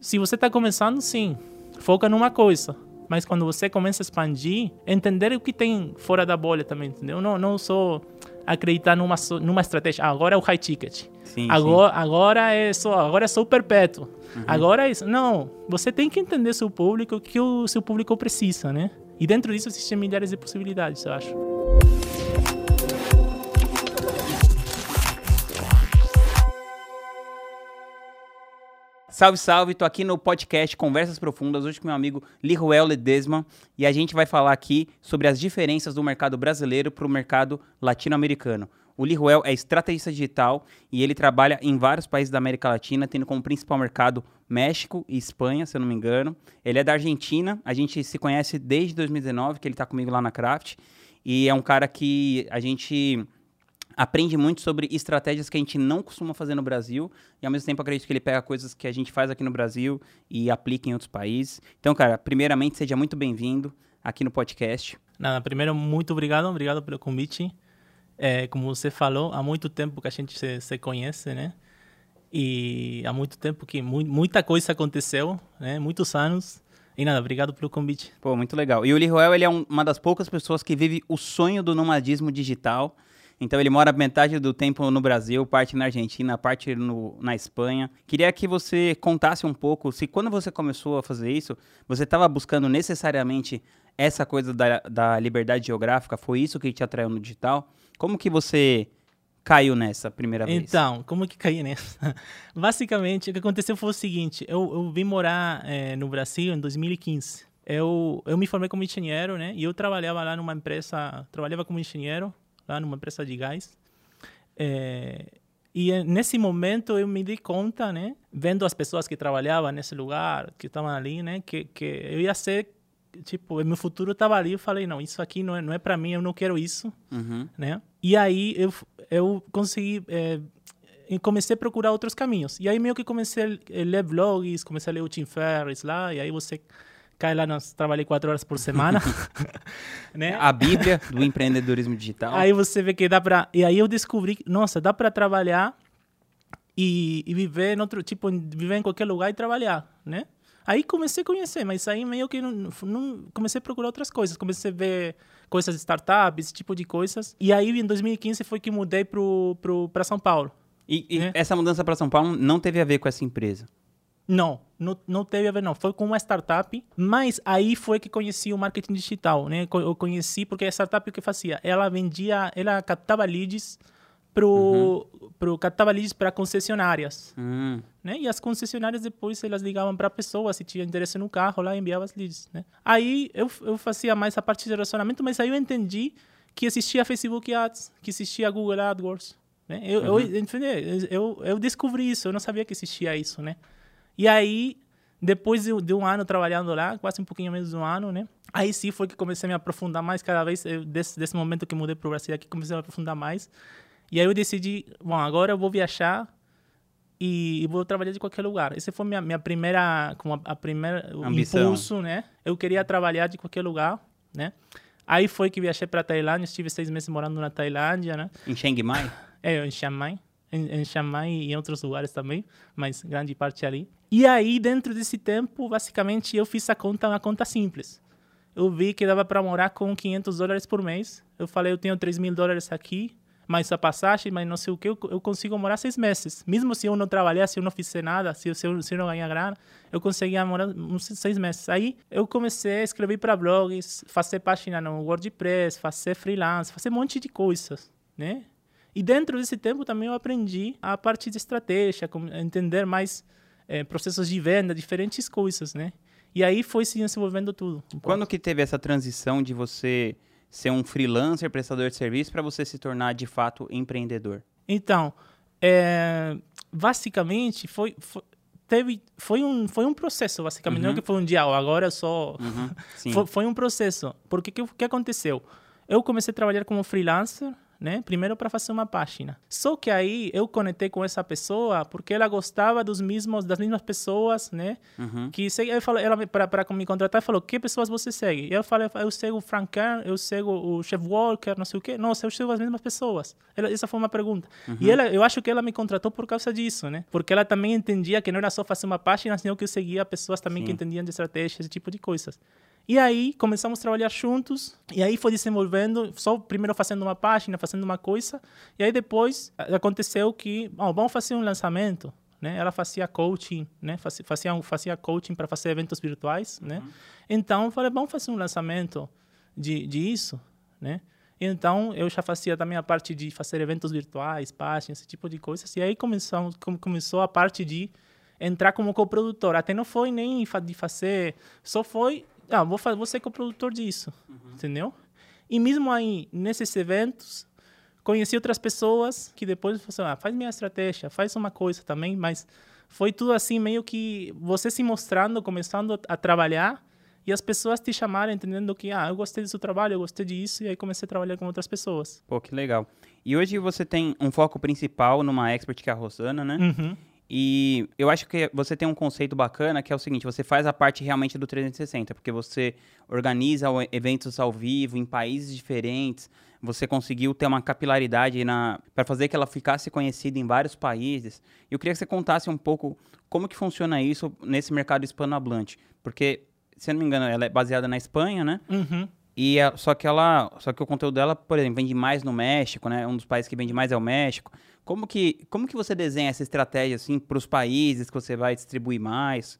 Se você está começando, sim, foca numa coisa. Mas quando você começa a expandir, entender o que tem fora da bolha também, entendeu? Não, não só acreditar numa, numa estratégia. Ah, agora é o high ticket. Sim, agora, sim. agora é só agora é só o perpétuo. Uhum. Agora é isso. Não, você tem que entender seu público, o que o seu público precisa, né? E dentro disso existem milhares de possibilidades, eu acho. Salve, salve, tô aqui no podcast Conversas Profundas, hoje com meu amigo Liruel Ledesma, e a gente vai falar aqui sobre as diferenças do mercado brasileiro para o mercado latino-americano. O Liruel é estrategista digital e ele trabalha em vários países da América Latina, tendo como principal mercado México e Espanha, se eu não me engano. Ele é da Argentina, a gente se conhece desde 2019, que ele está comigo lá na Craft, e é um cara que a gente aprende muito sobre estratégias que a gente não costuma fazer no Brasil e ao mesmo tempo acredito que ele pega coisas que a gente faz aqui no Brasil e aplica em outros países. Então, cara, primeiramente seja muito bem-vindo aqui no podcast. Nada, primeiro muito obrigado, obrigado pelo convite. É, como você falou, há muito tempo que a gente se, se conhece, né? E há muito tempo que mu muita coisa aconteceu, né? Muitos anos. E nada, obrigado pelo convite. Pô, muito legal. E o Liruel, ele é um, uma das poucas pessoas que vive o sonho do nomadismo digital. Então ele mora metade do tempo no Brasil, parte na Argentina, parte no, na Espanha. Queria que você contasse um pouco se quando você começou a fazer isso, você estava buscando necessariamente essa coisa da, da liberdade geográfica, foi isso que te atraiu no digital? Como que você caiu nessa primeira vez? Então, como que caí nessa? Basicamente, o que aconteceu foi o seguinte, eu, eu vim morar é, no Brasil em 2015. Eu, eu me formei como engenheiro, né? E eu trabalhava lá numa empresa, trabalhava como engenheiro lá numa empresa de gás. É, e eh, nesse momento eu me dei conta, né, vendo as pessoas que trabalhavam nesse lugar, que estavam ali, né, que, que eu ia ser, tipo, meu futuro estava ali. Eu falei, não, isso aqui não é, não é para mim, eu não quero isso, uhum. né? E aí eu, eu consegui, é, comecei a procurar outros caminhos. E aí meio que comecei a ler blogs, comecei a ler o Tim Ferriss lá, e aí você cai lá, nós trabalhei quatro horas por semana. né? A Bíblia do empreendedorismo digital. Aí você vê que dá para E aí eu descobri, nossa, dá para trabalhar e, e, viver em outro, tipo, viver em qualquer lugar e trabalhar, né? Aí comecei a conhecer, mas aí meio que não, não comecei a procurar outras coisas. Comecei a ver coisas de startups, esse tipo de coisas. E aí em 2015 foi que mudei para São Paulo. E, e né? essa mudança para São Paulo não teve a ver com essa empresa? Não, não, não teve a ver, não. Foi com uma startup, mas aí foi que conheci o marketing digital, né? Eu conheci porque a startup o que fazia? Ela vendia, ela captava leads pro, uhum. pro captava leads para concessionárias, uhum. né? E as concessionárias depois elas ligavam para a pessoa se tinha interesse no carro, lá enviava as leads, né? Aí eu, eu fazia mais a parte de relacionamento, mas aí eu entendi que existia Facebook Ads, que existia Google AdWords, né? Eu, uhum. eu, eu, eu descobri isso, eu não sabia que existia isso, né? E aí, depois de, um ano trabalhando lá, quase um pouquinho menos de um ano, né? Aí sim foi que comecei a me aprofundar mais cada vez, eu, desse, desse momento que mudei para o Brasil aqui, comecei a me aprofundar mais. E aí eu decidi, bom, agora eu vou viajar e, e vou trabalhar de qualquer lugar. Esse foi minha minha primeira, como a, a primeira Ambição. impulso, né? Eu queria trabalhar de qualquer lugar, né? Aí foi que viajei para Tailândia, estive seis meses morando na Tailândia, né? Em Chiang Mai? É, em Chiang Mai em, em Chiang e em outros lugares também, mas grande parte ali. E aí, dentro desse tempo, basicamente, eu fiz a conta, uma conta simples. Eu vi que dava para morar com 500 dólares por mês. Eu falei, eu tenho 3 mil dólares aqui, mais a passagem, mas não sei o que, eu, consigo morar seis meses. Mesmo se eu não trabalhar, se eu não fizer nada, se se eu, se eu não ganhar grana, eu conseguia morar uns seis meses. Aí eu comecei a escrever para blogs, fazer página no WordPress, fazer freelance, fazer um monte de coisas, né? E dentro desse tempo também eu aprendi a parte de estratégia, entender mais é, processos de venda, diferentes coisas, né? E aí foi se desenvolvendo tudo. Um Quando que teve essa transição de você ser um freelancer, prestador de serviço, para você se tornar de fato empreendedor? Então, é, basicamente foi, foi, teve foi um foi um processo basicamente uhum. não é que foi um dia agora só uhum. foi, foi, um processo porque que que aconteceu eu comecei a trabalhar como freelancer né? Primeiro para fazer uma página. Só que aí eu conectei com essa pessoa porque ela gostava dos mesmos das mesmas pessoas, né? Uhum. Que segue, eu falei, ela para para me contratar falou que pessoas você segue? E eu falei, eu sigo o Frank Kern, eu sigo o Chef Walker, não sei o quê. Não, eu sigo as mesmas pessoas. Ela, essa foi uma pergunta. E ela, eu acho que ela me contratou por causa disso, né? Porque ela também entendia que não era só fazer uma página, senão que eu seguia pessoas também que Sim. entendiam de estratégia, esse tipo de coisas. E aí começamos a trabalhar juntos, e aí foi desenvolvendo, só primeiro fazendo uma página, fazendo uma coisa, e aí depois a- aconteceu que, ó, vamos fazer um lançamento, né? Ela fazia coaching, né? Fazia, fazia, fazia coaching para fazer eventos virtuais, né? Então, eu falei, vamos fazer um lançamento de, disso, né? Então, eu já fazia também a parte de fazer eventos virtuais, páginas, esse tipo de coisas. E aí começamos, com- começou a parte de entrar como coprodutor. Até não foi nem de fazer, só foi, ah, vou, fa- vou ser coprodutor disso, entendeu? E mesmo aí, nesses eventos, conheci outras pessoas que depois falaram, ah, faz minha estratégia, faz uma coisa também, mas foi tudo assim, meio que você se mostrando, começando a trabalhar, e as pessoas te chamaram entendendo que, ah, eu gostei do seu trabalho, eu gostei disso, e aí comecei a trabalhar com outras pessoas. Pô, que legal. E hoje você tem um foco principal numa expert que é a Rosana, né? Uhum. E eu acho que você tem um conceito bacana que é o seguinte: você faz a parte realmente do 360, porque você organiza eventos ao vivo em países diferentes, você conseguiu ter uma capilaridade para fazer que ela ficasse conhecida em vários países. Eu queria que você contasse um pouco como que funciona isso nesse mercado hispanohablante, porque se eu não me engano, ela é baseada na Espanha, né? Uhum. E a- só que ela, só que o conteúdo dela, por exemplo, vende mais no México, né? Um dos países que vende mais é o México. Como que, como que você desenha essa estratégia assim para os países que você vai distribuir mais?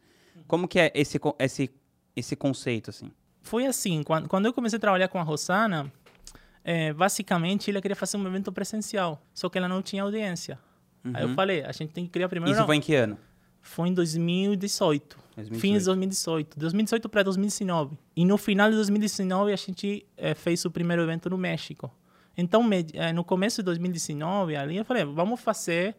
Como que é esse esse esse conceito assim? Foi assim, quando, quando eu comecei a trabalhar com a Rosana, eh, basicamente ela queria fazer um evento presencial, só que ela não tinha audiência. Aí eu falei, a gente tem que criar primeiro... Isso não. foi em que ano? Foi em 2018. 2018. Fim de 2018. 2018 para 2019. E no final de 2019 a gente eh, fez o primeiro evento no México. Então, eh, no começo de 2019, ali eu falei, vamos fazer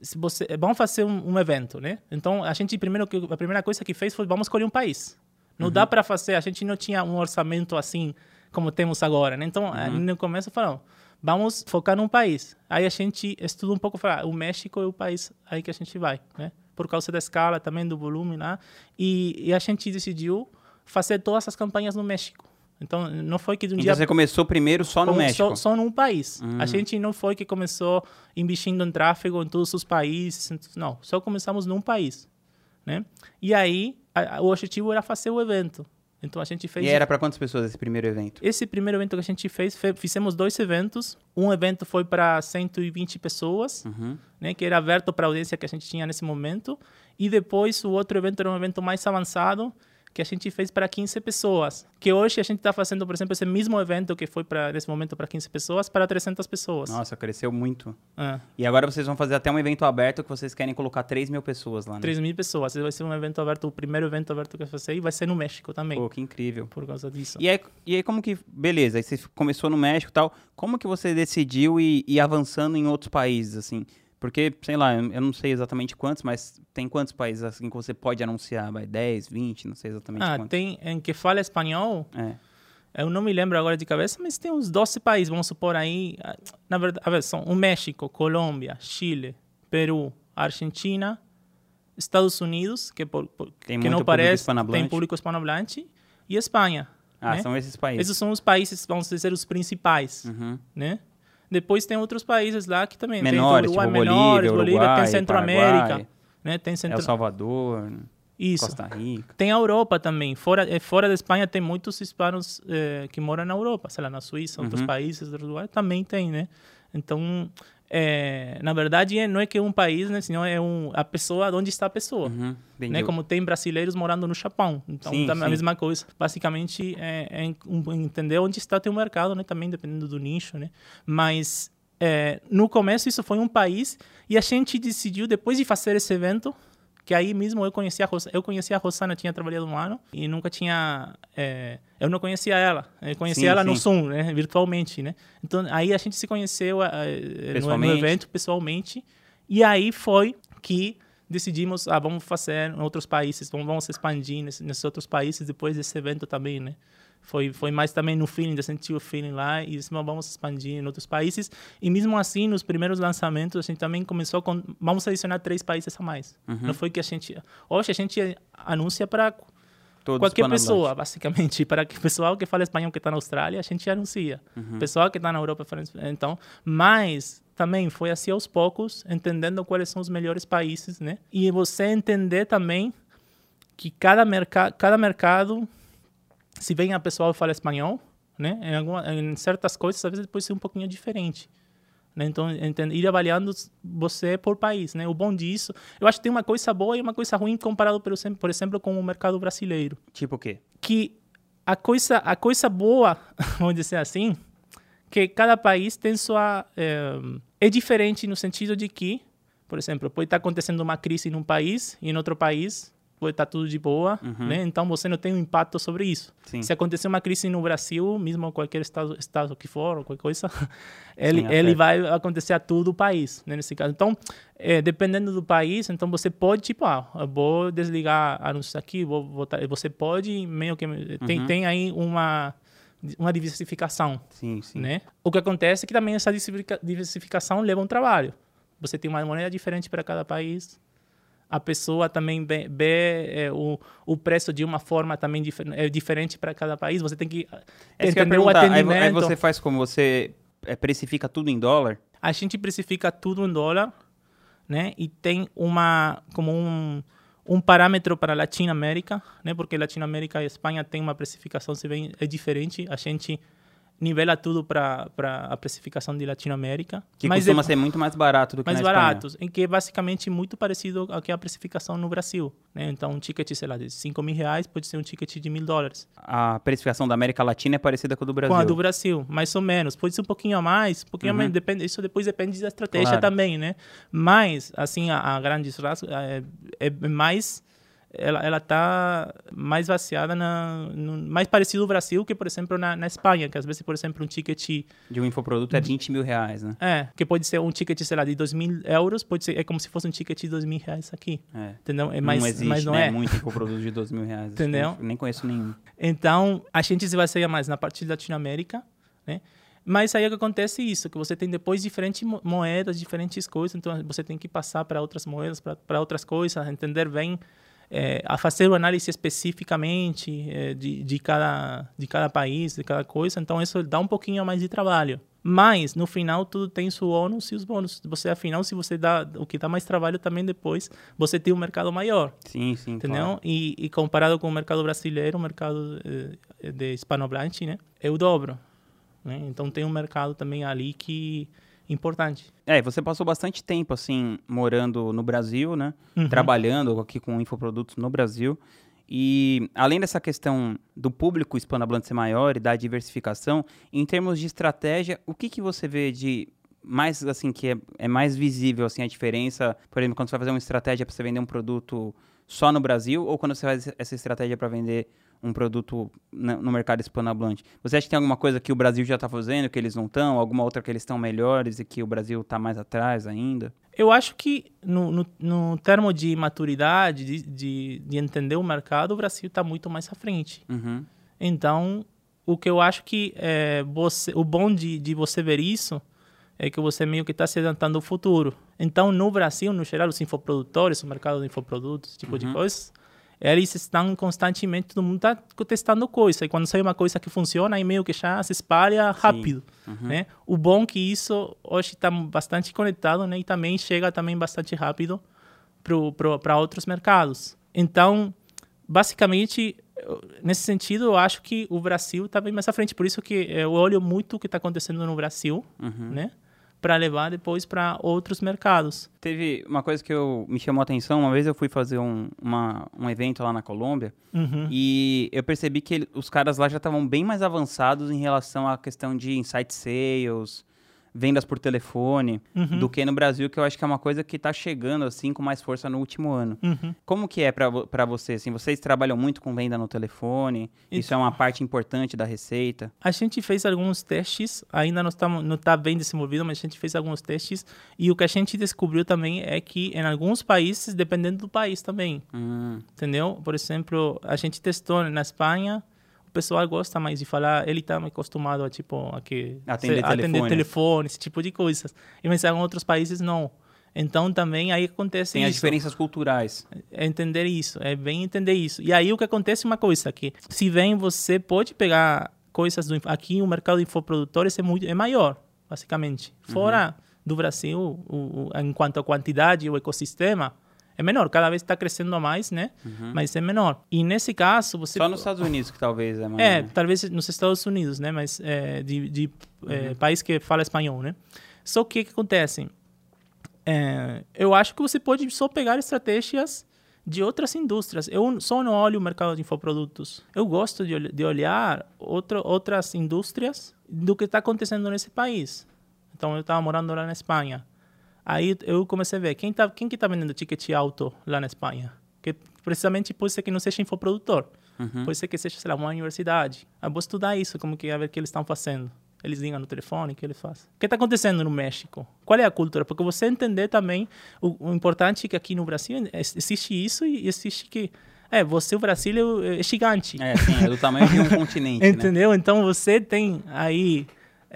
se você, vamos fazer um, um evento, né? Então, a gente primeiro a primeira coisa que fez foi vamos escolher um país. Não dá para fazer, a gente não tinha um orçamento assim como temos agora, né? Então, eh, no começo falamos, vamos focar num país. Aí a gente estuda um pouco, fala, o México é o país aí que a gente vai, né? Por causa da escala, também do volume lá. E, e a gente decidiu fazer todas as campanhas no México. Então, não foi que de um Então dia você começou primeiro só no México. Só, só num país. Hum. A gente não foi que começou investindo em tráfego em todos os países. Não, só começamos num país. Né? E aí, a- a- o objetivo era fazer o evento. Então, a gente fez... E era para quantas pessoas esse primeiro evento? Esse primeiro evento que a gente fez, fe- fizemos dois eventos. Um evento foi para 120 pessoas, Uhum. né, que era aberto para a audiência que a gente tinha nesse momento. E depois o outro evento era um evento mais avançado, que a gente fez para 15 pessoas. Que hoje a gente está fazendo, por exemplo, esse mesmo evento que foi para nesse momento para 15 pessoas, para 300 pessoas. Nossa, cresceu muito. É, E agora vocês vão fazer até um evento aberto que vocês querem colocar 3 mil pessoas lá, né? 3 mil pessoas. Vai ser um evento aberto, o primeiro evento aberto que eu fazer, e vai ser no México também, Pô, que incrível. por causa disso. E aí, e aí como que... Beleza, aí você começou no México e tal. Como que você decidiu ir, ir avançando em outros países, assim? Porque, sei lá, eu não sei exatamente quantos, mas tem quantos países, assim, que você pode anunciar? Vai, 10, 20, não sei exatamente Ah, quantos. tem em que fala espanhol, É. Eu não me lembro agora de cabeça, mas tem uns 12 países, vamos supor aí. ah, Na verdade, são o México, Colômbia, Chile, Peru, Argentina, Estados Unidos, que, por, por- Tem que não parece, tem público hispanohablante, e Espanha. Ah, né? são esses países. Esses são os países, vamos dizer, os principais, Uhum. né? Depois tem outros países lá que também Menores, tem tipo menores, Bolívia, Uruguai, tem Centro-América, né? Tem El Centro... Salvador, Isso. Costa Rica. Tem a Europa também. Fora, eh, fora da Espanha tem muitos hispanos eh, que moram na Europa, sei lá, na Suíça, outros Uhum. países, outros lugares, também tem, né? Então, eh, na verdade, é- não é que é um país, né? Senão é um, a pessoa, onde está a pessoa. Uhum. Né? Como tem brasileiros morando no Japão. Então, Sim, também sim. a mesma coisa. Basicamente, é, é en- entender onde está o teu mercado, né? Também dependendo do nicho, né? Mas, é, no começo, isso foi um país e a gente decidiu, depois de fazer esse evento, que aí mesmo eu conhecia a Rosana, eu conhecia a Rosana, tinha trabalhado um ano e nunca tinha, é, eu não conhecia ela, eu conhecia Sim, ela no sim. Zoom, né? Virtualmente, né? Então, aí a gente se conheceu eh, no- no Pessoalmente. evento, pessoalmente, e aí foi que decidimos, ah, vamos fazer em outros países, vamos, vamos expandir nesse- nesses outros países depois desse evento também, né? Foi, foi mais também no feeling, de sentir o feeling lá e disse, vamos expandir em outros países. E mesmo assim, nos primeiros lançamentos, a gente também começou com, vamos adicionar três países a mais. Uhum. Não foi que a gente, hoje a gente anuncia para Todos qualquer pessoa, basicamente. Para que pessoal que fala espanhol que está na Austrália, a gente anuncia. Uhum. Pessoal que está na Europa, então, mas também foi assim aos poucos, entendendo quais são os melhores países, né? E você entender também que cada, merca cada mercado, se vem a pessoa fala espanhol, né? Em, alguma, em certas coisas, às vezes pode ser um pouquinho diferente. Né? Então, entende, ir avaliando você por país, né? O bom disso, eu acho que tem uma coisa boa e uma coisa ruim comparado, por exemplo, por exemplo com o mercado brasileiro Tipo o quê? que a coisa a coisa boa vamos dizer assim que cada país tem sua é, é diferente no sentido de que por exemplo pode estar acontecendo uma crise num país e em outro país estar tudo de boa né? Então você não tem um impacto sobre isso. Sim. se acontecer uma crise no Brasil mesmo qualquer estado estado que for qualquer coisa ele Sim, ele vai acontecer a todo o país né, nesse caso. Então é, dependendo do país então você pode tipo ah, vou desligar anúncios aqui vou botar você pode meio que tem Uhum. tem aí uma uma diversificação Sim, sim. né? O que acontece é que também essa diversifica- diversificação leva um trabalho. Você tem uma moneda diferente para cada país a pessoa também vê, é, o, o preço de uma forma também é diferente para cada país. Você tem que É ia entender o. Aí, atendimento. aí você faz como? Você é, precifica tudo em dólar? A gente precifica tudo em dólar, né? E tem uma como um um parâmetro para a Latinoamérica, né? Porque Latinoamérica e Espanha tem uma precificação se bem é diferente. A gente nivela tudo para a precificação de Latinoamérica, Que mas costuma é ser muito mais barato do que mais na Espanha. baratos, em que é basicamente muito parecido ao que é a precificação no Brasil, né? Então um ticket, sei lá, de 5 mil reais pode ser um ticket de mil dólares. A precificação da América Latina é parecida com a do Brasil. Com a do Brasil, mais ou menos. Pode ser um pouquinho a mais, um pouquinho a Uhum. menos. Depende, isso depois depende da estratégia Claro. também, né? Mas, assim, a, a rasgos é, é mais... Ela, ela tá mais baseada na... No, mais parecido ao Brasil que, por exemplo, na, na Espanha, que às vezes, por exemplo, um ticket... De um infoproduto é 20 mil reais, né? É, que pode ser um ticket, sei lá, de 2 mil euros, pode ser... É como se fosse um ticket de 2 mil reais aqui, É. entendeu? É mais, não existe, mas não né? é. Muito infoproduto de 12 mil reais. Entendeu? Eu nem conheço nenhum. Então, a gente se baseia mais na parte de Latinoamérica, né? Mas aí é que acontece isso, que você tem depois diferentes mo- moedas, diferentes coisas, então você tem que passar para outras moedas, para outras coisas, entender bem, eh, a fazer uma análise especificamente eh, de, de, cada, de cada país, de cada coisa, então isso dá um pouquinho mais de trabalho. Mas, no final, tudo tem seu ônus e os bônus. Você, afinal, se você dá o que dá mais trabalho também depois, você tem um mercado maior. Sim, sim, Entendeu? claro. E, e comparado com o mercado brasileiro, o mercado eh, de hispanohablante, né? É o dobro. Né? Então tem um mercado também ali que importante. É, você passou bastante tempo, assim, morando no Brasil, né? Uhum. Trabalhando aqui com infoprodutos no Brasil. E além dessa questão do público hispanohablante ser maior e da diversificação, em termos de estratégia, o que, que você vê de mais, assim, que é, é mais visível, assim, a diferença, por exemplo, quando você vai fazer uma estratégia para você vender um produto só no Brasil ou quando você faz essa estratégia para vender um produto na- no mercado hispanohablante? Você acha que tem alguma coisa que o Brasil já está fazendo que eles não estão? Alguma outra que eles estão melhores e que o Brasil está mais atrás ainda? Eu acho que no, no, no termo de maturidade, de, de, de entender o mercado, o Brasil está muito mais à frente. Uhum. Então, o que eu acho que é você, o bom de, de você ver isso é que você meio que está se adiantando ao futuro. Então, no Brasil, no geral, os infoprodutores, o mercado de infoprodutos, esse tipo de coisas, eles estão constantemente, todo mundo está testando coisa. E quando sai uma coisa que funciona, aí meio que já se espalha rápido. Né? O bom é que isso hoje está bastante conectado né? e também chega também bastante rápido para outros mercados. Então, basicamente, nesse sentido, eu acho que o Brasil está bem mais à frente. Por isso que eu olho muito o que está acontecendo no Brasil, né? Para levar depois para outros mercados. Teve uma coisa que eu, me chamou a atenção. Uma vez eu fui fazer um, uma- um evento lá na Colômbia Uhum. e eu percebi que ele- os caras lá já estavam bem mais avançados em relação à questão de insight sales, vendas por telefone, Uhum. do que no Brasil, que eu acho que é uma coisa que está chegando assim com mais força no último ano. Uhum. Como que é para você? Assim, vocês trabalham muito com venda no telefone? Isso é uma parte importante da receita? A gente fez alguns testes, ainda não está não tá bem desenvolvido, mas a gente fez alguns testes e o que a gente descobriu também é que em alguns países, dependendo do país também, Hum, entendeu? Por exemplo, a gente testou na Espanha, pessoal gosta mais de falar, ele está acostumado a, tipo, a que, Atender se- atender telefone. telefone, esse tipo de coisas. E mas em outros países, não. Então, também aí acontece Tem as isso. diferenças culturais. É entender isso, é bem entender isso. E aí o que acontece é uma coisa que, se bem você pode pegar coisas do aqui o mercado de infoprodutores é muito é maior, basicamente. Fora do Brasil, o, o, enquanto a quantidade, o ecossistema é menor, cada vez está crescendo mais, né? Mas é menor. E nesse caso você Só nos Estados Unidos que talvez é mais. é, né? talvez nos Estados Unidos, né? Mas é, de, de é, Uhum. país que fala espanhol, né? Só que o que acontece? É, eu acho que você pode só pegar estratégias de outras indústrias. Eu só não olho o mercado de infoprodutos. Eu gosto de, de olhar outro, outras indústrias do que está acontecendo nesse país. Então, eu estava morando lá na Espanha. Aí eu comecei a ver quem, tá, quem que está vendendo ticket alto lá na Espanha. Que precisamente pode ser que não seja infoprodutor. Pode ser que seja, sei lá, uma universidade. Eu vou estudar isso, como que é, a ver o que eles estão fazendo. Eles ligam no telefone, o que eles fazem. O que está acontecendo no México? Qual é a cultura? Porque você entender também, o, o importante é que aqui no Brasil existe isso e existe que... É, você, o Brasil, é, é gigante. É, sim, é do tamanho de um continente, né? Entendeu? Então você tem aí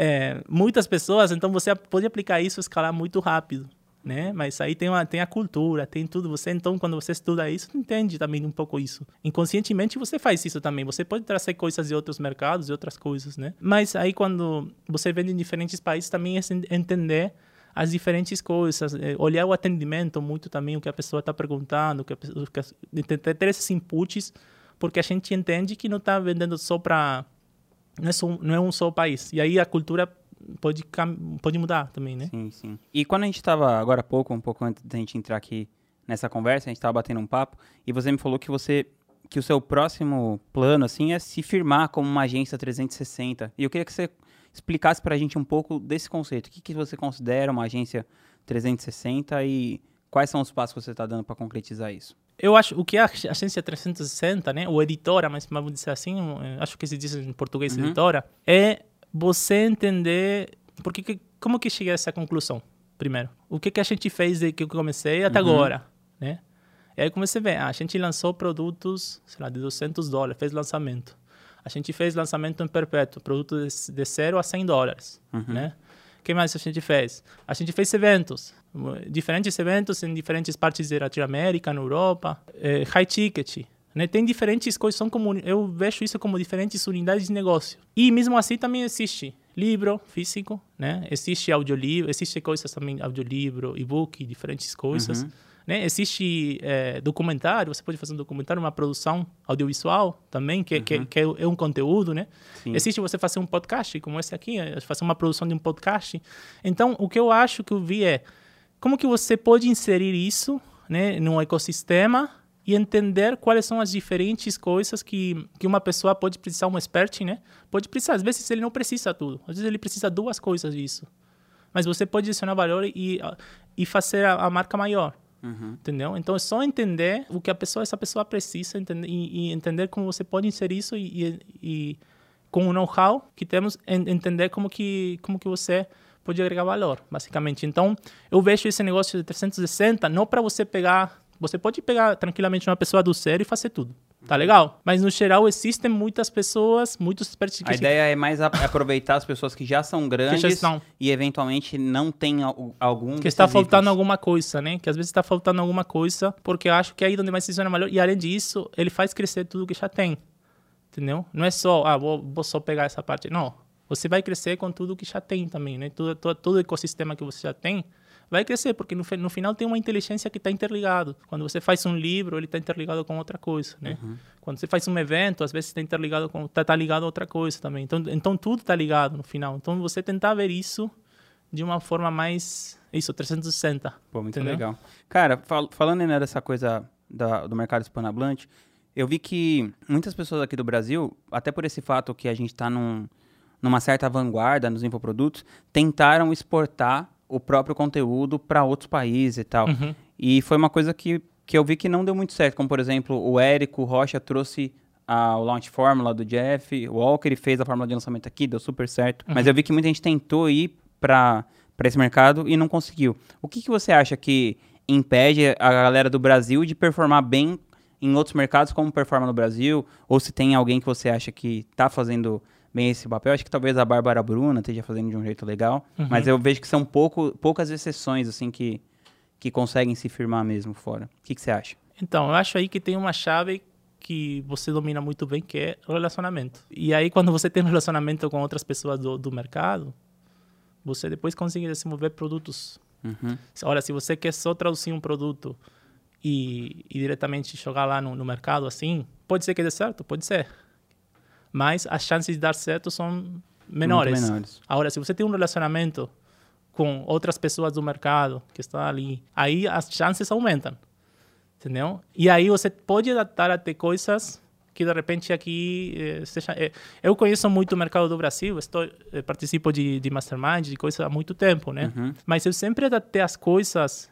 é, muitas pessoas, então você pode aplicar isso, escalar muito rápido, né? Mas aí tem, uma, tem a cultura, tem tudo. Você então quando você estuda isso, entende também um pouco isso. Inconscientemente você faz isso também. Você pode trazer coisas de outros mercados e outras coisas, né? Mas aí quando você vende em diferentes países também é entender as diferentes coisas, eh, olhar o atendimento muito também o que a pessoa está perguntando, o que a pessoa, ter esses inputs, porque a gente entende que não está vendendo só para não é, só, não é um só país. E aí a cultura pode, pode mudar também, né? Sim, sim. E quando a gente estava agora há pouco, um pouco antes da gente entrar aqui nessa conversa, a gente estava batendo um papo, e você me falou que você que o seu próximo plano assim é se firmar como uma agência 360. E eu queria que você explicasse pra gente um pouco desse conceito. O que, que você considera uma agência 360 e quais são os passos que você está dando para concretizar isso? Eu acho o que é a agência 360, né? Ou editora, mas vamos dizer assim, eh, acho que se diz em português Uhum. editora, é você entender porque que, como que cheguei a essa conclusão. Primeiro, o que que a gente fez desde que eu comecei até Uhum. agora, né? E aí comecei a ver, ah, a gente lançou produtos, sei lá, de 200 dólares, fez lançamento. A gente fez lançamento em perpétuo, produto de, de 0 a 100 dólares, né? Que mais a gente fez? A gente fez eventos, diferentes eventos em diferentes partes da Latinoamérica, na Europa, eh, high ticket, né? Tem diferentes coisas, são como, eu vejo isso como diferentes unidades de negócio. E mesmo assim também existe livro físico, né? Existe audiolivro, existe coisas também, audiolivro, e-book, diferentes coisas. Né? Existe eh, documentário, você pode fazer um documentário, uma produção audiovisual também, que, que, que é um conteúdo, né? Sim. Existe você fazer um podcast, como esse aqui, fazer uma produção de um podcast. Então, o que eu acho que eu vi é como que você pode inserir isso né, num ecossistema e entender quais são as diferentes coisas que, que uma pessoa pode precisar, um expert, né? Pode precisar, às vezes ele não precisa tudo, às vezes ele precisa duas coisas disso. Mas você pode adicionar valor e, e fazer a, a marca maior. Uhum. Entendeu? Então é só entender o que a pessoa, essa pessoa precisa entender, e, e entender como você pode inserir isso e, e, com o know-how que temos, en- entender como que, como que você pode agregar valor, basicamente. Então, eu vejo esse negócio de 360 não para você pegar. Você pode pegar tranquilamente uma pessoa do zero e fazer tudo. Tá legal? Mas, no geral, existem muitas pessoas, muitos A ideia é mais aproveitar as pessoas que já são grandes estão. e eventualmente não tem al- algum que está desses faltando itens. alguma coisa, né? Que às vezes está faltando alguma coisa, porque eu acho que é aí onde mais se funciona melhor. E além disso, ele faz crescer tudo que já tem. Entendeu? Não é só, ah, vou, vou só pegar essa parte. Não. Você vai crescer com tudo que já tem também, né? Todo, todo o ecossistema que você já tem vai crescer, porque no, no final tem uma inteligência que está interligado. Quando você faz um livro, ele está interligado com outra coisa, né? Quando você faz um evento, às vezes está interligado com, tá, tá ligado a outra coisa também. Então, então tudo está ligado no final. Então você tentar ver isso de uma forma mais isso 360. Pô, muito Entendeu? legal. Cara, fal- falando né, dessa coisa da- do mercado hispanohablante, eu vi que muitas pessoas aqui do Brasil, até por esse fato que a gente está num, numa certa vanguarda nos infoprodutos, tentaram exportar o próprio conteúdo para outros países e tal. Uhum. E foi uma coisa que, que eu vi que não deu muito certo, como por exemplo, o Érico Rocha trouxe a, o launch fórmula do Jeff, o Walker ele fez a fórmula de lançamento aqui, deu super certo. Mas eu vi que muita gente tentou ir para esse mercado e não conseguiu. O que, que você acha que impede a galera do Brasil de performar bem em outros mercados, como performa no Brasil? Ou se tem alguém que você acha que está fazendo bem esse papel? Acho que talvez a Bárbara Bruna esteja fazendo de um jeito legal. Uhum. Mas eu vejo que são pouco, poucas exceções, assim, que, que conseguem se firmar mesmo fora. O que, que você acha? Então, eu acho aí que tem uma chave que você domina muito bem, que é o relacionamento. E aí, quando você tem um relacionamento com outras pessoas do, do mercado, você depois consegue desenvolver produtos. Uhum. Olha, se você quer só traduzir um produto e, e diretamente jogar lá no, no mercado assim, pode ser que dê certo, pode ser. Mas as chances de dar certo são menores. Menores. Agora, se você tem um relacionamento com outras pessoas do mercado que estão ali, aí as chances aumentam. Entendeu? E aí você pode adaptar até coisas que de repente aqui eh, seja, eh, eu conheço muito o mercado do Brasil, estou eh, participo de, de mastermind, de coisas há muito tempo, né? Uhum. Mas eu sempre adaptei as coisas,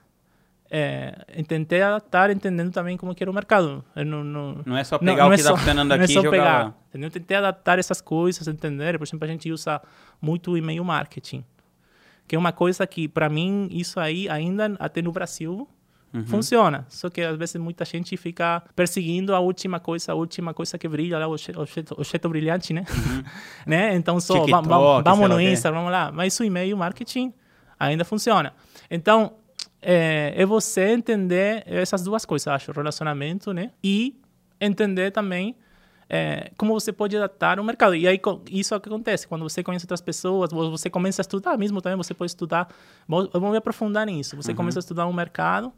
eh, tentei adaptar entendendo também como que era o mercado. Não, não, Não é só pegar não o é que está funcionando não é aqui só jogar pegar, lá. entendeu? Tentei adaptar essas coisas, entender. Por exemplo, a gente usa muito o e-mail marketing, que é uma coisa que, para mim, isso aí, ainda até no Brasil, Uhum. funciona. Só que, às vezes, muita gente fica perseguindo a última coisa, a última coisa que brilha, lá, o objeto, brilhante, né? né? Então, só, Uhum. TikTok, vamos no. Insta, vamos lá. Mas o e-mail marketing ainda funciona. Então, é, é você entender essas duas coisas, eu acho, relacionamento, né? E entender também é, como você pode adaptar o mercado. E aí, isso é o que acontece. Quando você conhece outras pessoas, vo- você começa a estudar mesmo também, você pode estudar. Vamos vamos me aprofundar nisso. Você começa a estudar um mercado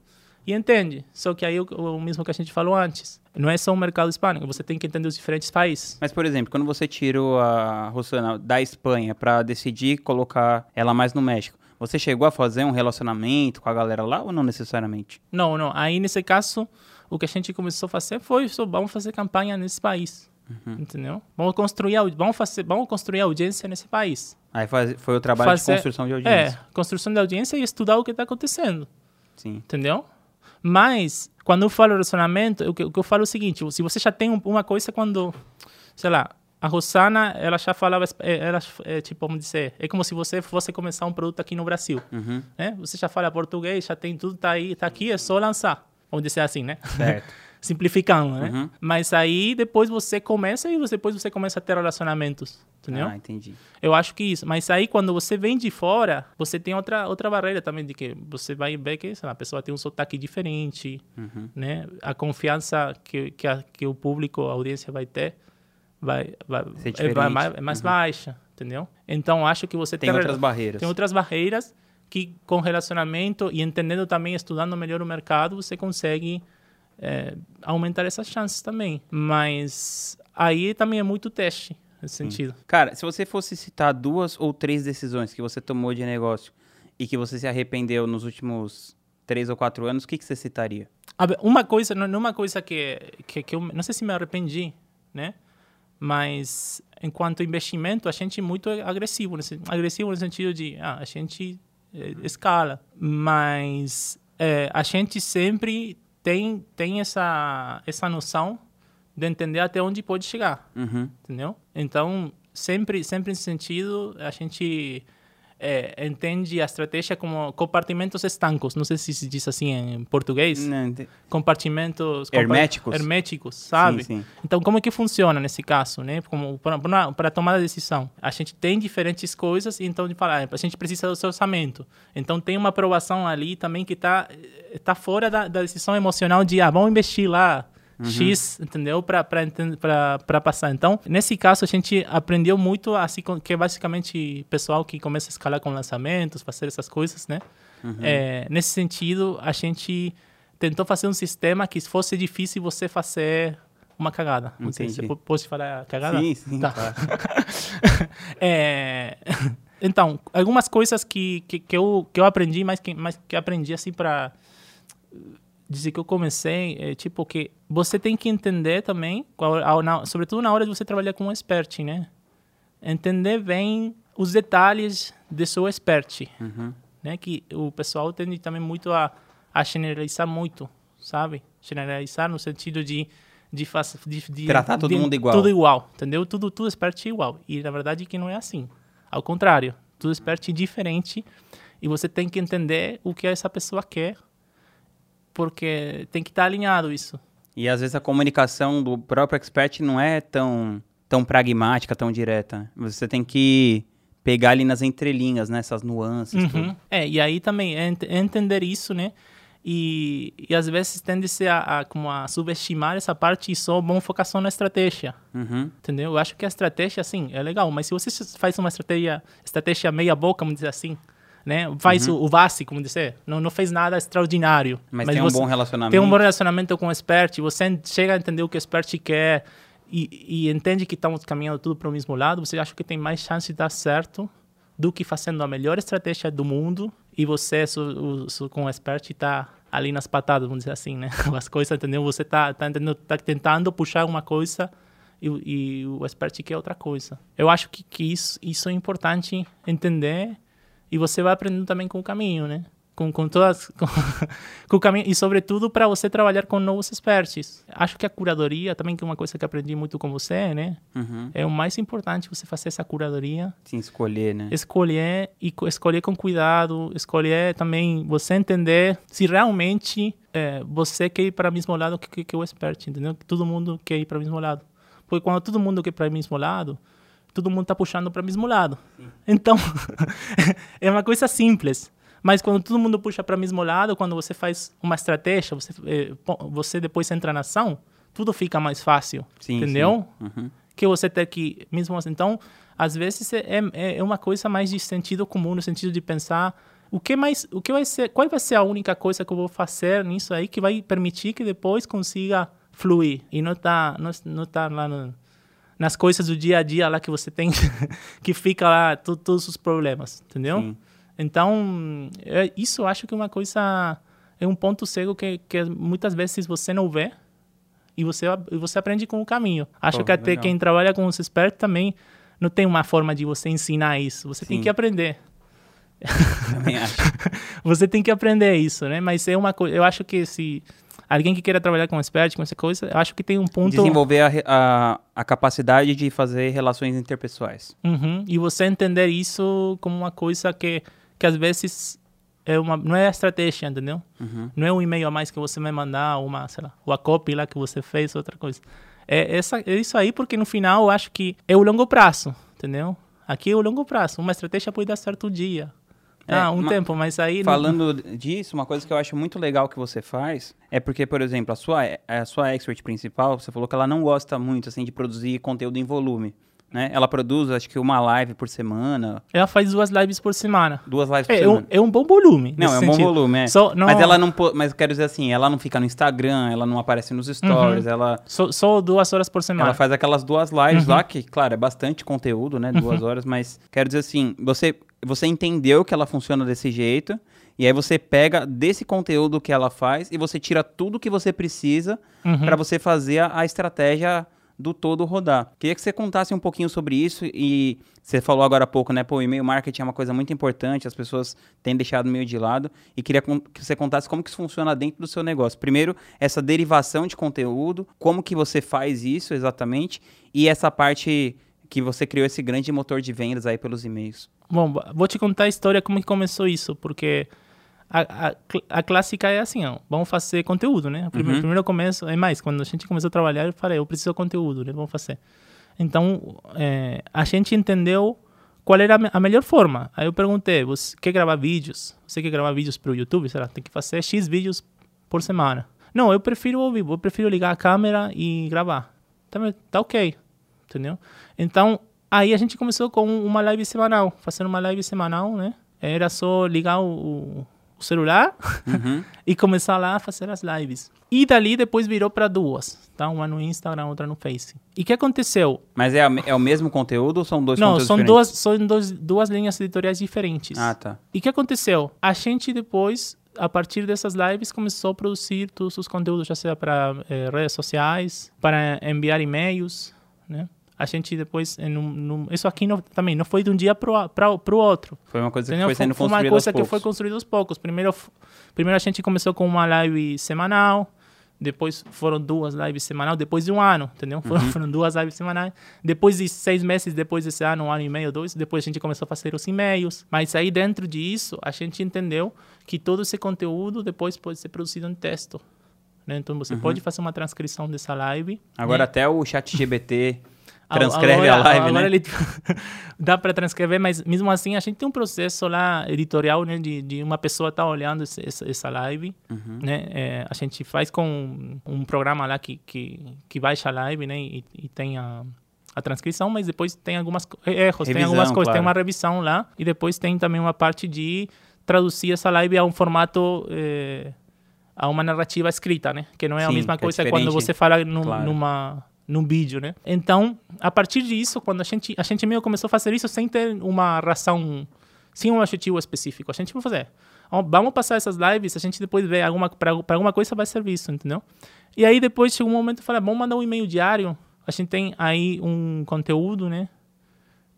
e entende. Só que aí, o, o mesmo que a gente falou antes, não é só o mercado hispânico, você tem que entender os diferentes países. Mas, por exemplo, quando você tirou a Rosana da Espanha para decidir colocar ela mais no México, você chegou a fazer um relacionamento com a galera lá ou não necessariamente? Não, não. Aí, nesse caso, o que a gente começou a fazer foi só vamos fazer campanha nesse país. Entendeu? Vamos construir, vamos, fazer, vamos construir audiência nesse país. Aí faz- foi o trabalho Fazer- de construção de audiência. É, construção de audiência e estudar o que está acontecendo. Sim. Entendeu? Mas, quando eu falo relacionamento, o que, eu falo é o seguinte: se você já tem um- uma coisa quando, sei lá, a Rosana, ela já falava, eh, ela, é, tipo, vamos dizer, é como se você fosse começar um produto aqui no Brasil. Uhum. Né? Você já fala português, já tem tudo, tá aí, tá aqui, é só lançar. Vamos dizer assim, né? Certo. Simplificando, né? Uhum. Mas aí depois você começa e depois você começa a ter relacionamentos, entendeu? Ah, entendi. Eu acho que isso. Mas aí, quando você vem de fora, você tem outra, outra barreira também, de que você vai ver que lá, a pessoa tem um sotaque diferente, Uhum. né? A confiança que, que, a- que o público, a audiência vai ter, vai, vai, é, vai mais, é mais baixa, entendeu? Então, acho que você Tem ter- outras barreiras. tem outras barreiras que, com relacionamento e entendendo também, estudando melhor o mercado, você consegue é, aumentar essas chances também. Mas aí também é muito teste, nesse sentido. Cara, se você fosse citar duas ou três decisões que você tomou de negócio e que você se arrependeu nos últimos três ou quatro anos, o que, que você citaria? Uma coisa, não não uma coisa que, que, que eu não sei se me arrependi, né? Mas enquanto investimento, a gente é muito agressivo, nesse, agressivo no sentido de ah, a gente eh, escala, mas eh, a gente sempre tem tem essa essa noção de entender até onde pode chegar Uhum. entendeu? Então, sempre, sempre nesse sentido, a gente é, entende a estratégia como compartimentos estancos. Não sei se se diz assim em português. Não, Compartimentos... compa- Herméticos? Herméticos, sabe? Sim, sim. Então, como é que funciona nesse caso, né? Como para para tomar a decisão, a gente tem diferentes coisas, então de falar, a gente precisa do seu orçamento. Então tem uma aprovação ali também que está tá fora da, da decisão emocional de ah, vamos investir lá X, entendeu? Para passar. Então, nesse caso a gente aprendeu muito assim que é basicamente pessoal que começa a escalar com lançamentos, fazer essas coisas, né? É, nesse sentido, a gente tentou fazer um sistema que fosse difícil você fazer uma cagada. Não sei se Entendi. po- posso falar cagada? Sim, sim, Tá. claro. É, então, algumas coisas que, que, que, eu, que eu aprendi, mas que, mas que aprendi assim para dizer que eu comecei, é tipo que você tem que entender também, qual- na- sobretudo na hora de você trabalhar com um expert, né? Entender bem os detalhes de seu expert, Uhum. né? Que o pessoal tende também muito a, a generalizar muito, sabe? Generalizar no sentido de de, de, de Tratar todo de- mundo igual. Tudo igual, entendeu? Tudo tudo expert é igual. E na verdade que não é assim. Ao contrário, tudo expert é diferente e você tem que entender o que essa pessoa quer, porque tem que estar alinhado isso. E às vezes a comunicação do próprio expert não é tão, tão pragmática, tão direta. Você tem que pegar ali nas entrelinhas, né? Essas nuances. Uhum. É, e aí também é ent- é entender isso, né? E, e às vezes tende-se a, a, como a subestimar essa parte e só bom focar só na estratégia. Uhum. Entendeu? Eu acho que a estratégia, assim, é legal, mas se você faz uma estratégia, estratégia meia boca, vamos dizer assim, né? Faz o, o básico, vamos dizer, não, não fez nada extraordinário. Uhum. Mas, tem um bom relacionamento. tem um bom relacionamento com o expert, você chega a entender o que o expert quer e, e entende que estamos caminhando tudo para o mesmo lado, você acha que tem mais chance de dar certo do que fazendo a melhor estratégia do mundo e você su- su- com o expert está ali nas patadas, vamos dizer assim, né? As coisas, entendeu? Você está tá, entendendo- tá tentando puxar uma coisa e, o- e o expert quer outra coisa. Eu acho que, que isso, isso é importante entender e você vai aprendendo também com o caminho, né? Com, com todas com, com o caminho e sobretudo para você trabalhar com novos experts. Acho que a curadoria também que é uma coisa que aprendi muito com você, né? Uhum. É o mais importante você fazer essa curadoria, Sim, escolher, né? escolher e co- escolher com cuidado, escolher também você entender se realmente é, você quer ir para o mesmo lado que, que, que o expert, entendeu? Que todo mundo quer ir para o mesmo lado. Porque quando todo mundo quer ir para o mesmo lado, todo mundo está puxando para o mesmo lado. Então, é uma coisa simples. Mas quando todo mundo puxa para o mesmo lado, quando você faz uma estratégia, você, eh, você depois entra na ação, tudo fica mais fácil. Sim, entendeu? sim. Uhum. que você ter que mesmo assim, então às vezes é, é é uma coisa mais de sentido comum no sentido de pensar o que mais o que vai ser qual vai ser a única coisa que eu vou fazer nisso aí que vai permitir que depois consiga fluir e não tá não, não tá lá no, nas coisas do dia a dia lá que você tem que fica lá to- todos os problemas entendeu Sim. então é, isso eu acho que é uma coisa é um ponto cego que, que muitas vezes você não vê e você, e você aprende com o caminho. Acho Pô, que até legal. quem trabalha com os expertos também não tem uma forma de você ensinar isso. Você tem Sim. que aprender. Também acho. Você tem que aprender isso, né? Mas é uma coisa. Eu acho que se alguém que queira trabalhar com expert, com essa coisa, eu acho que tem um ponto. Desenvolver a, a, a capacidade de fazer relações interpessoais. Uhum, e você entender isso como uma coisa que, que às vezes é uma, não é a estratégia, entendeu? Uhum. Não é um e-mail a mais que você vai mandar, uma, sei lá, ou a copy lá que você fez, outra coisa. É, essa, é isso aí, porque no final eu acho que é o longo prazo, entendeu? Aqui é o longo prazo. Uma estratégia pode dar certo um dia. É, ah, um tempo, mas aí... não- Falando disso, uma coisa que eu acho muito legal que você faz é porque, por exemplo, a sua, a sua expert principal, você falou que ela não gosta muito assim de produzir conteúdo em volume. Né? Ela produz, acho que uma live por semana, Ela faz duas lives por semana. duas lives por É, é, semana. um, é um bom volume. Não, é um bom sentido. volume, é. Só, não, Mas ela não, mas quero dizer assim, ela não fica no Instagram, ela não aparece nos stories, ela, Só, só duas horas por semana. ela faz aquelas duas lives Uhum. lá, que, claro, é bastante conteúdo, né? Duas horas, mas quero dizer assim, você, você entendeu que ela funciona desse jeito, e aí você pega desse conteúdo que ela faz e você tira tudo que você precisa Uhum. para você fazer a, a estratégia do todo rodar. Queria que você contasse um pouquinho sobre isso e você falou agora há pouco, né? Pô, o e-mail marketing é uma coisa muito importante, as pessoas têm deixado meio de lado e queria que você contasse como que isso funciona dentro do seu negócio. Primeiro, essa derivação de conteúdo, como que você faz isso exatamente e essa parte que você criou esse grande motor de vendas aí pelos e-mails. Bom, vou te contar a história como que começou isso, porque a, a, cl- a clássica é assim, ó, vamos fazer conteúdo, né? Primeiro, Uhum. primeiro começo, é mais, quando a gente começou a trabalhar, eu falei, eu preciso de conteúdo, né? Vamos fazer. Então, é, a gente entendeu qual era a me- a melhor forma. Aí eu perguntei, você quer gravar vídeos? Você quer gravar vídeos para o YouTube? Será tem que fazer X vídeos por semana. Não, eu prefiro ao vivo, eu prefiro ligar a câmera e gravar. Tá, tá ok, entendeu? Então, aí a gente começou com uma live semanal, fazendo uma live semanal, né? Era só ligar o, o- celular Uhum. e começar lá a fazer as lives. E dali depois virou para duas, tá? Uma no Instagram, outra no Face. E o que aconteceu? Mas é, a é o mesmo conteúdo ou são dois Não, conteúdos são diferentes? duas, são dois, duas linhas editoriais diferentes. Ah, tá. E o que aconteceu? A gente depois, a partir dessas lives, começou a produzir todos os conteúdos, já seja para eh, redes sociais, para enviar e-mails, né? A gente depois, num- isso aqui não, também não foi de um dia para o outro. Foi uma coisa que Entendeu? foi sendo foi uma construída coisa aos que foi poucos. construída aos poucos. Primeiro, primeiro a gente começou com uma live semanal, depois foram duas lives semanais, depois de um ano, entendeu? Foram, Uhum. foram duas lives semanais. Depois de seis meses, depois desse ano, um ano e meio, dois, depois a gente começou a fazer os e-mails. Mas aí dentro disso, a gente entendeu que todo esse conteúdo depois pode ser produzido em texto. né? Então você pode fazer uma transcrição dessa live. Agora né? até o chat GBT transcreve agora, a live, agora né? ele dá para transcrever, mas mesmo assim a gente tem um processo lá editorial, né, de, de uma pessoa estar olhando essa, essa live, Uhum. né? É, a gente faz com um programa lá que que, que baixa a live, né, e, e tem a a transcrição, mas depois tem algumas co- erros, tem Revisão, algumas coisas, tem claro. uma revisão lá e depois tem também uma parte de traduzir essa live a um formato eh, a uma narrativa escrita, né? Que não é a Sim, mesma que é coisa quando você fala num, Claro. numa num vídeo, né? Então, a partir disso, quando a gente a gente meio começou a fazer isso sem ter uma razão, sem um objetivo específico, a gente vai fazer. Vamos passar essas lives, a gente depois vê alguma para alguma coisa vai servir isso, entendeu? E aí depois chegou um momento, eu falei, vamos mandar um e-mail diário. A gente tem aí um conteúdo, né?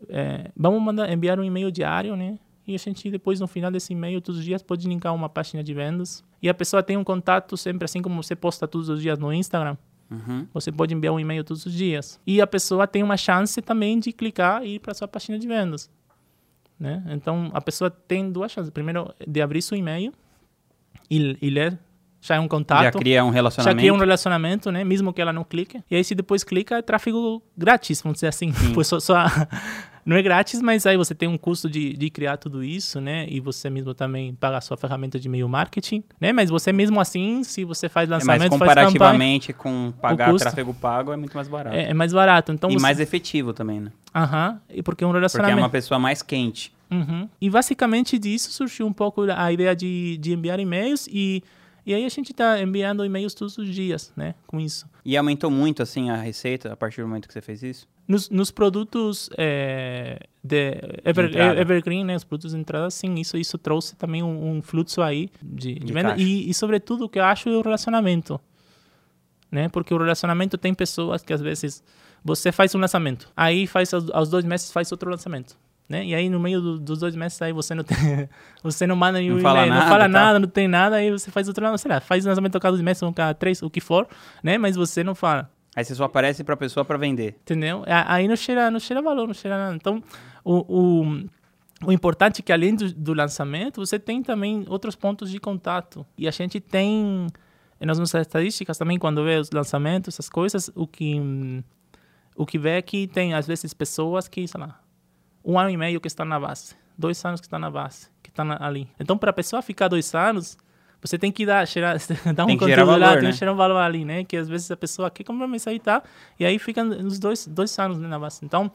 É, vamos mandar enviar um e-mail diário, né? E a gente depois no final desse e-mail todos os dias pode linkar uma página de vendas. E a pessoa tem um contato sempre assim como você posta todos os dias no Instagram. Uhum. Você pode enviar um e-mail todos os dias. E a pessoa tem uma chance também de clicar e ir para sua página de vendas. Né? Então, a pessoa tem duas chances. Primeiro, de abrir seu e-mail e, e ler. Já é um contato. Já cria um Já relacionamento. cria um relacionamento, né? Mesmo que ela não clique. E aí, se depois clica, é tráfego grátis, vamos dizer assim. Pois só, só- não é grátis, mas aí você tem um custo de, de criar tudo isso, né? E você mesmo também paga a sua ferramenta de e-mail marketing, né? Mas você mesmo assim, se você faz É, mas lançamento, faz campanha, comparativamente com pagar custo. tráfego pago é muito mais barato. é, é mais barato. Então e você... mais efetivo também, né? Aham, e porque é um Porque é relacionamento. uma pessoa mais quente. Uhum. E basicamente disso surgiu um pouco a ideia de, de enviar e-mails e, e aí a gente está enviando e-mails todos os dias, né? Com isso. E aumentou muito, assim, a receita a partir do momento que você fez isso? Nos, nos produtos é, de Ever- entrada. Evergreen, né? Os produtos de entrada, sim, isso, isso trouxe também um, um fluxo aí de, de De venda. E, e, sobretudo, o que eu acho é o relacionamento. Né? Porque o relacionamento tem pessoas que, às vezes, você faz um lançamento, aí faz aos, aos dois meses faz outro lançamento. Né? E aí, no meio do- dos dois meses, aí você não tem, você não manda nenhum Não fala e-mail, não nada, fala tá? nada, não tem nada, aí você faz outro, sei lá, faz lançamento a cada dois meses, um cada três, o que for, né? Mas você não fala. Aí você só aparece pra pessoa pra vender. Entendeu? A- Aí não cheira, não cheira valor, não cheira nada. Então, o, o, o importante é que além do, do lançamento, você tem também outros pontos de contato. E a gente tem, nas nossas estatísticas também, quando vê os lançamentos, essas coisas, o que, o que vê é que tem, às vezes, pessoas que, sei lá, um ano e meio que estão na base, dois anos que estão na base, que na- ali. Então, para a pessoa ficar dois anos, você tem que dar, gerar, dar um Tem conteúdo lá, valor, tem né? que gerar um valor ali, né? Que às vezes a pessoa quer comprar, mas aí tá, e aí fica nos dois, dois anos né, na base. Então,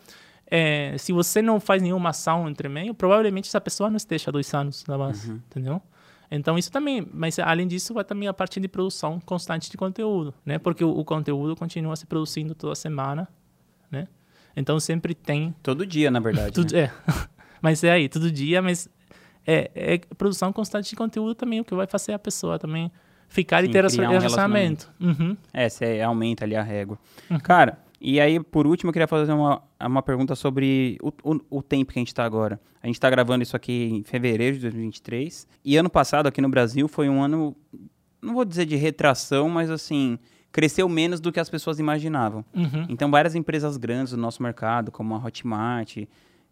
é, se você não faz nenhuma ação entre meio, provavelmente essa pessoa não esteja dois anos na base, Uhum. entendeu? Então isso também, mas além disso vai também a parte de produção constante de conteúdo, né? Porque o, o conteúdo continua se produzindo toda semana, né? Então sempre tem Todo dia, na verdade. tudo, né? é. mas é aí, todo dia, mas é, é produção constante de conteúdo também o que vai fazer a pessoa também ficar Sim, e ter criar um relacionamento. Uhum. É, você aumenta ali a régua. Cara, e aí, por último, eu queria fazer uma, uma pergunta sobre o, o, o tempo que a gente tá agora. A gente tá gravando isso aqui em fevereiro de 2023. E ano passado, aqui no Brasil, foi um ano, não vou dizer de retração, mas assim, cresceu menos do que as pessoas imaginavam. Uhum. Então, várias empresas grandes do nosso mercado, como a Hotmart,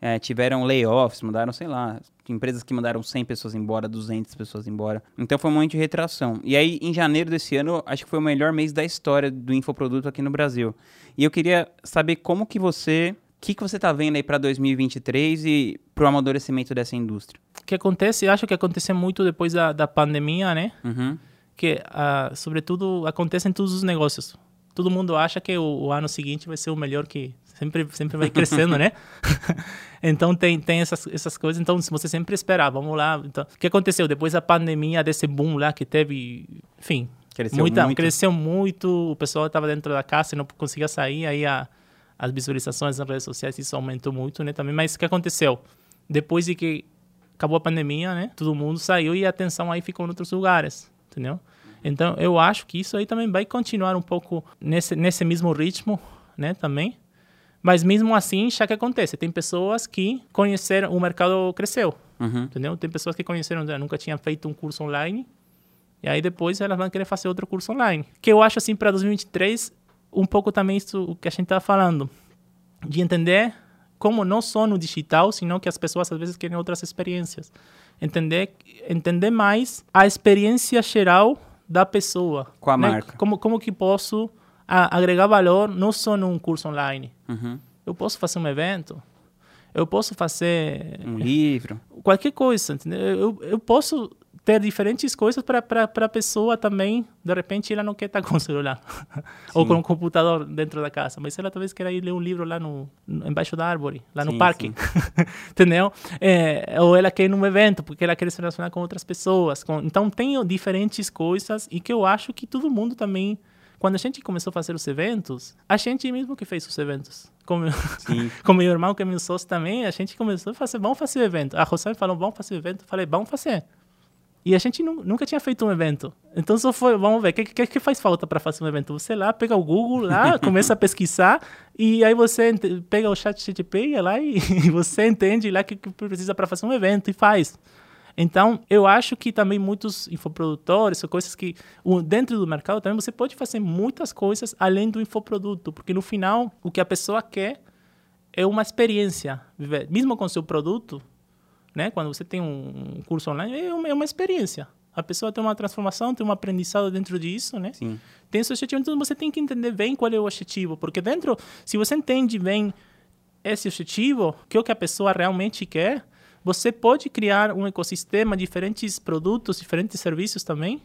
eh, tiveram layoffs, mudaram, sei lá, empresas que mandaram 100 pessoas embora, 200 pessoas embora. Então, foi um momento de retração. E aí, em janeiro desse ano, acho que foi o melhor mês da história do infoproduto aqui no Brasil. E eu queria saber como que você... O que, que você tá vendo aí para 2023 e pro amadurecimento dessa indústria? O que acontece, acho que aconteceu muito depois da, da pandemia, né? Uhum. Que ah, sobretudo acontece em todos os negócios. Todo mundo acha que o, o ano seguinte vai ser o melhor que sempre sempre vai crescendo, né? então tem tem essas essas coisas. Então se você sempre esperar, vamos lá. Então, o que aconteceu depois da pandemia desse boom lá que teve, enfim, Cresceu muita, muito. cresceu muito. O pessoal estava dentro da casa e não conseguia sair. Aí a, as visualizações nas redes sociais isso aumentou muito, né? Também. Mas o que aconteceu depois de que acabou a pandemia, né? Todo mundo saiu e a atenção aí ficou em outros lugares, entendeu? Então, eu acho que isso aí também vai continuar um pouco nesse, nesse mesmo ritmo, né, também. Mas mesmo assim, já que acontece, tem pessoas que conheceram, o mercado cresceu, Uhum. entendeu? Tem pessoas que conheceram, nunca tinham feito um curso online, e aí depois elas vão querer fazer outro curso online. Que eu acho, assim, para 2023, um pouco também isso o que a gente tá falando, de entender como não só no digital, sino que as pessoas às vezes querem outras experiências. Entender, entender mais a experiência geral da pessoa. Com a né? marca. Como, como que posso a- agregar valor não só num curso online. Uhum. Eu posso fazer um evento, eu posso fazer Um livro. qualquer coisa, entendeu? Eu, eu posso ter diferentes coisas para a pessoa também. De repente, ela não quer estar com o celular ou com o computador dentro da casa, mas ela talvez queira ir ler um livro lá no, embaixo da árvore, lá Sim, no parque, entendeu? É, ou ela quer ir num evento porque ela quer se relacionar com outras pessoas. com- então, tem diferentes coisas e que eu acho que todo mundo também... Quando a gente começou a fazer os eventos, a gente mesmo que fez os eventos. Como, Sim. com meu irmão, que é meu sócio também, a gente começou a fazer, vamos fazer evento. A Rosane falou, vamos fazer evento. Eu falei, vamos fazer. E a gente nu- nunca tinha feito um evento. Então só foi, vamos ver, o que, que, que faz falta para fazer um evento? Você lá, pega o Google lá, começa a pesquisar, e aí você pega o chat GTP lá e, e você entende lá o que, que precisa para fazer um evento e faz. Então, eu acho que também muitos infoprodutores, ou coisas que dentro do mercado também você pode fazer muitas coisas além do infoproduto, porque no final o que a pessoa quer é uma experiência, mesmo com seu produto, né? Quando você tem um curso online, é uma, é uma experiência. A pessoa tem uma transformação, tem um aprendizado dentro disso, né? Sim. Tem esse objetivo, então você tem que entender bem qual é o objetivo, porque dentro, se você entende bem esse objetivo, que é o que a pessoa realmente quer, você pode criar um ecossistema, diferentes produtos, diferentes serviços também,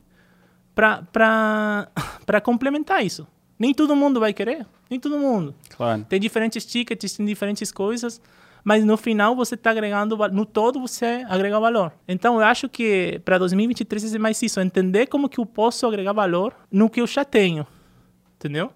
para complementar isso. Nem todo mundo vai querer, nem todo mundo. Claro. Tem diferentes tickets, tem diferentes coisas, mas no final você está agregando, no todo você agrega valor. Então eu acho que para 2023 é mais isso, entender como que eu posso agregar valor no que eu já tenho, entendeu?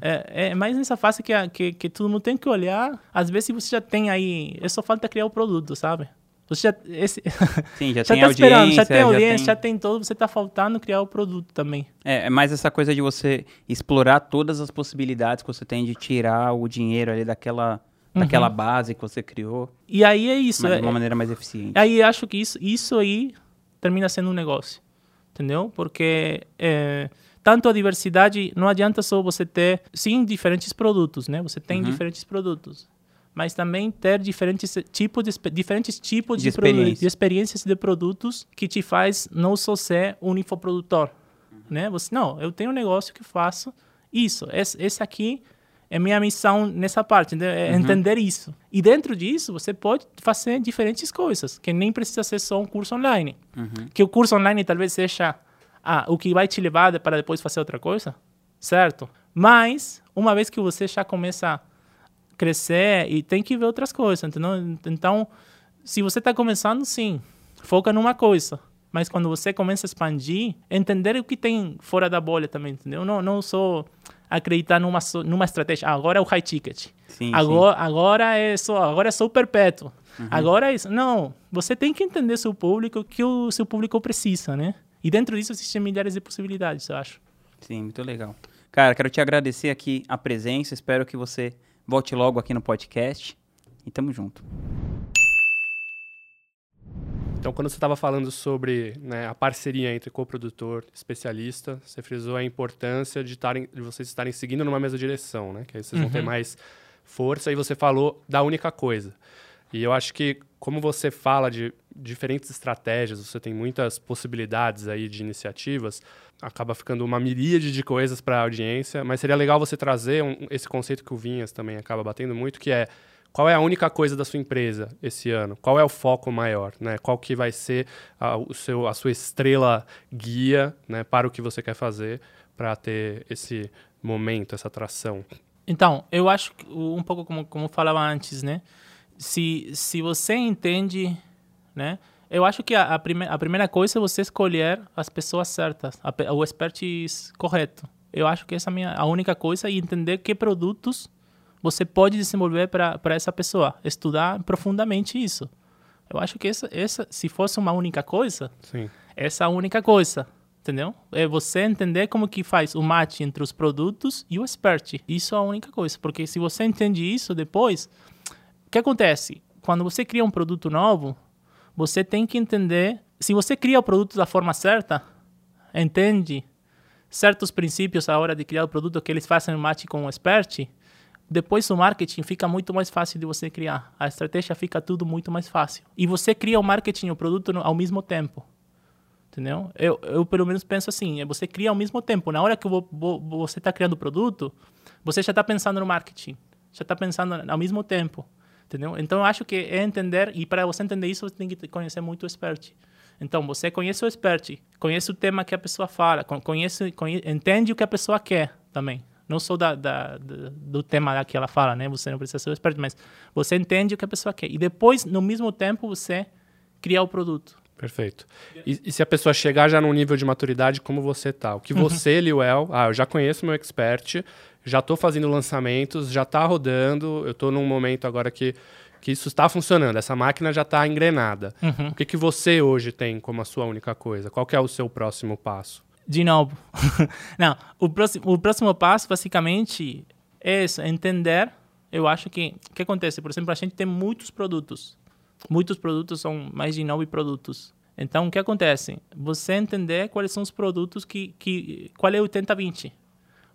É, é mais nessa fase que, que, que todo mundo tem que olhar. Às vezes você já tem aí, é só falta criar o produto, sabe? Você já, esse, Sim, já, já tem tá esperando, já tem audiência, tem- já tem todo, você está faltando criar o produto também. É, é mais essa coisa de você explorar todas as possibilidades que você tem de tirar o dinheiro ali daquela, daquela base que você criou E aí é isso. mas é- de uma maneira mais eficiente. Aí acho que isso, isso aí termina sendo um negócio, entendeu? Porque é, tanto a diversidade, não adianta só você ter, sim, diferentes produtos, né? Você tem diferentes produtos, mas também ter diferentes tipos de, diferentes tipos De de, experiência. de experiências de produtos que te faz não só ser um infoprodutor, né? Você, não, eu tenho um negócio que faço isso, esse, esse aqui é minha missão nessa parte, é entender isso. E dentro disso, você pode fazer diferentes coisas, que nem precisa ser só um curso online. Que o curso online talvez seja ah, o que vai te levar para depois fazer outra coisa, certo? Mas, uma vez que você já começa a crescer e tem que ver outras coisas, entendeu? Então, se você está começando, sim, foca numa coisa. Mas quando você começa a expandir, entender o que tem fora da bolha também, entendeu? Não, não só acreditar numa, numa estratégia. Ah, agora é o high ticket. Sim, agora, agora é só, agora é só o perpétuo. Agora é isso. Não, você tem que entender seu público, que o seu público precisa, né? E dentro disso existem milhares de possibilidades, eu acho. Sim, muito legal. Cara, quero te agradecer aqui a presença. Espero que você volte logo aqui no podcast. E tamo junto. Então, quando você estava falando sobre né, a parceria entre coprodutor e especialista, você frisou a importância de, tarem, de vocês estarem seguindo numa mesma direção, né? Que aí vocês vão ter mais força. E você falou da única coisa. E eu acho que, como você fala de diferentes estratégias, você tem muitas possibilidades aí de iniciativas, acaba ficando uma miríade de coisas para a audiência. Mas seria legal você trazer um- esse conceito que o Vinhas também acaba batendo muito, que é qual é a única coisa da sua empresa esse ano? Qual é o foco maior? Né? Qual que vai ser a, o seu, a sua estrela guia né, para o que você quer fazer para ter esse momento, essa atração? Então, eu acho que um pouco como, como falava antes, né? Se, se você entende, né? Eu acho que a, a, prime, a primeira coisa é você escolher as pessoas certas, a, o expertise correto. Eu acho que essa é a, minha, a única coisa e entender que produtos você pode desenvolver para essa pessoa. Estudar profundamente isso. Eu acho que essa, essa, se fosse uma única coisa, Sim. essa é a única coisa, entendeu? É você entender como que faz o match entre os produtos e o expert. Isso é a única coisa, porque se você entende isso depois, o que acontece? Quando você cria um produto novo, você tem que entender, se você cria o produto da forma certa, entende certos princípios à hora de criar o produto que eles fazem match com o expert, depois o marketing fica muito mais fácil de você criar. A estratégia fica tudo muito mais fácil. E você cria o marketing e o produto ao mesmo tempo. entendeu? Eu, eu pelo menos penso assim, é você cria ao mesmo tempo. Na hora que vou, vou, você está criando o produto, você já está pensando no marketing, já está pensando ao mesmo tempo, entendeu? Então eu acho que é entender e para você entender isso você tem que conhecer muito o expert. Então você conhece o expert, conhece o tema que a pessoa fala, conhece, conhece entende o que a pessoa quer também. Não só da, da, do tema que ela fala, né? Você não precisa ser o expert, mas você entende o que a pessoa quer. E depois, no mesmo tempo, você cria o produto. Perfeito. E, e, se a pessoa chegar já num nível de maturidade como você tá, o que uhum. você, Liuel, ah, eu já conheço meu expert, já estou fazendo lançamentos, já está rodando, eu estou num momento agora que, que isso está funcionando, essa máquina já está engrenada. Uhum. O que, que você hoje tem como a sua única coisa? Qual é o seu próximo passo? De novo. Não, o próximo, o próximo passo, basicamente, é isso, entender. Eu acho que o que acontece? Por exemplo, a gente tem muitos produtos muitos produtos são mais de nove produtos. Então, o que acontece? Você entender quais são os produtos que... que qual é o 80-20.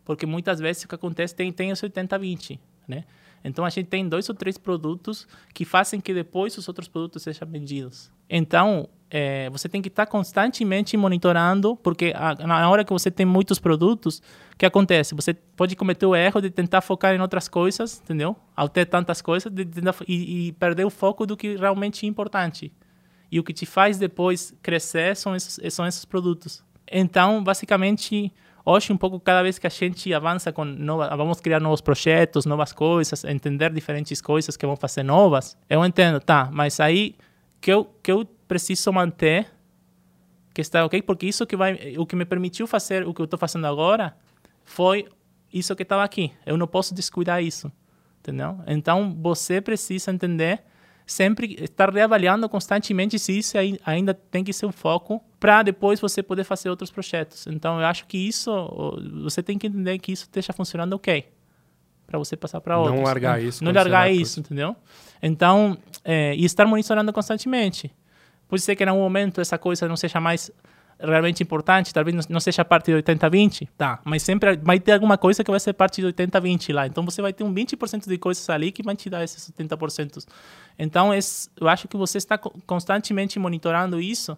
Porque muitas vezes o que acontece tem, tem esse 80-20, né? Então, a gente tem dois ou três produtos que fazem que depois os outros produtos sejam vendidos. Então, é, você tem que estar constantemente monitorando, porque a, na hora que você tem muitos produtos, o que acontece? Você pode cometer o erro de tentar focar em outras coisas, entendeu? Ao ter tantas coisas, de, de, e, e, perder o foco do que realmente é importante. E o que te faz depois crescer são esses, são esses produtos. Então, basicamente, hoje um pouco cada vez que a gente avança com vamos criar novos projetos, novas coisas, entender diferentes coisas que vão fazer novas, eu entendo, tá, mas aí que eu, que eu preciso manter que está ok, porque isso que vai, o que me permitiu fazer o que eu estou fazendo agora foi isso que estava aqui. Eu não posso descuidar isso, entendeu? Então você precisa entender sempre estar reavaliando constantemente se isso ainda tem que ser um foco para depois você poder fazer outros projetos. Então eu acho que isso você tem que entender que isso esteja funcionando ok para você passar para outros. Não largar isso. Não largar isso, entendeu? Então, é, e estar monitorando constantemente. Pode ser que em algum momento essa coisa não seja mais realmente importante, talvez não seja parte do 80-20, tá, mas sempre vai ter alguma coisa que vai ser parte do 80-20 lá. Então você vai ter um 20% de coisas ali que vai te dar esses 70%. Então eu acho que você está constantemente monitorando isso,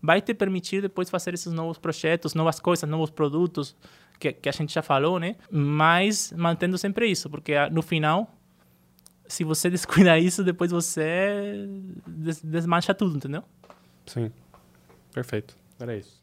vai te permitir depois fazer esses novos projetos, novas coisas, novos produtos que, que a gente já falou, né? Mas mantendo sempre isso, porque ah, no final se você descuidar isso, depois você des desmancha tudo, entendeu? Sim. Perfeito. Era isso.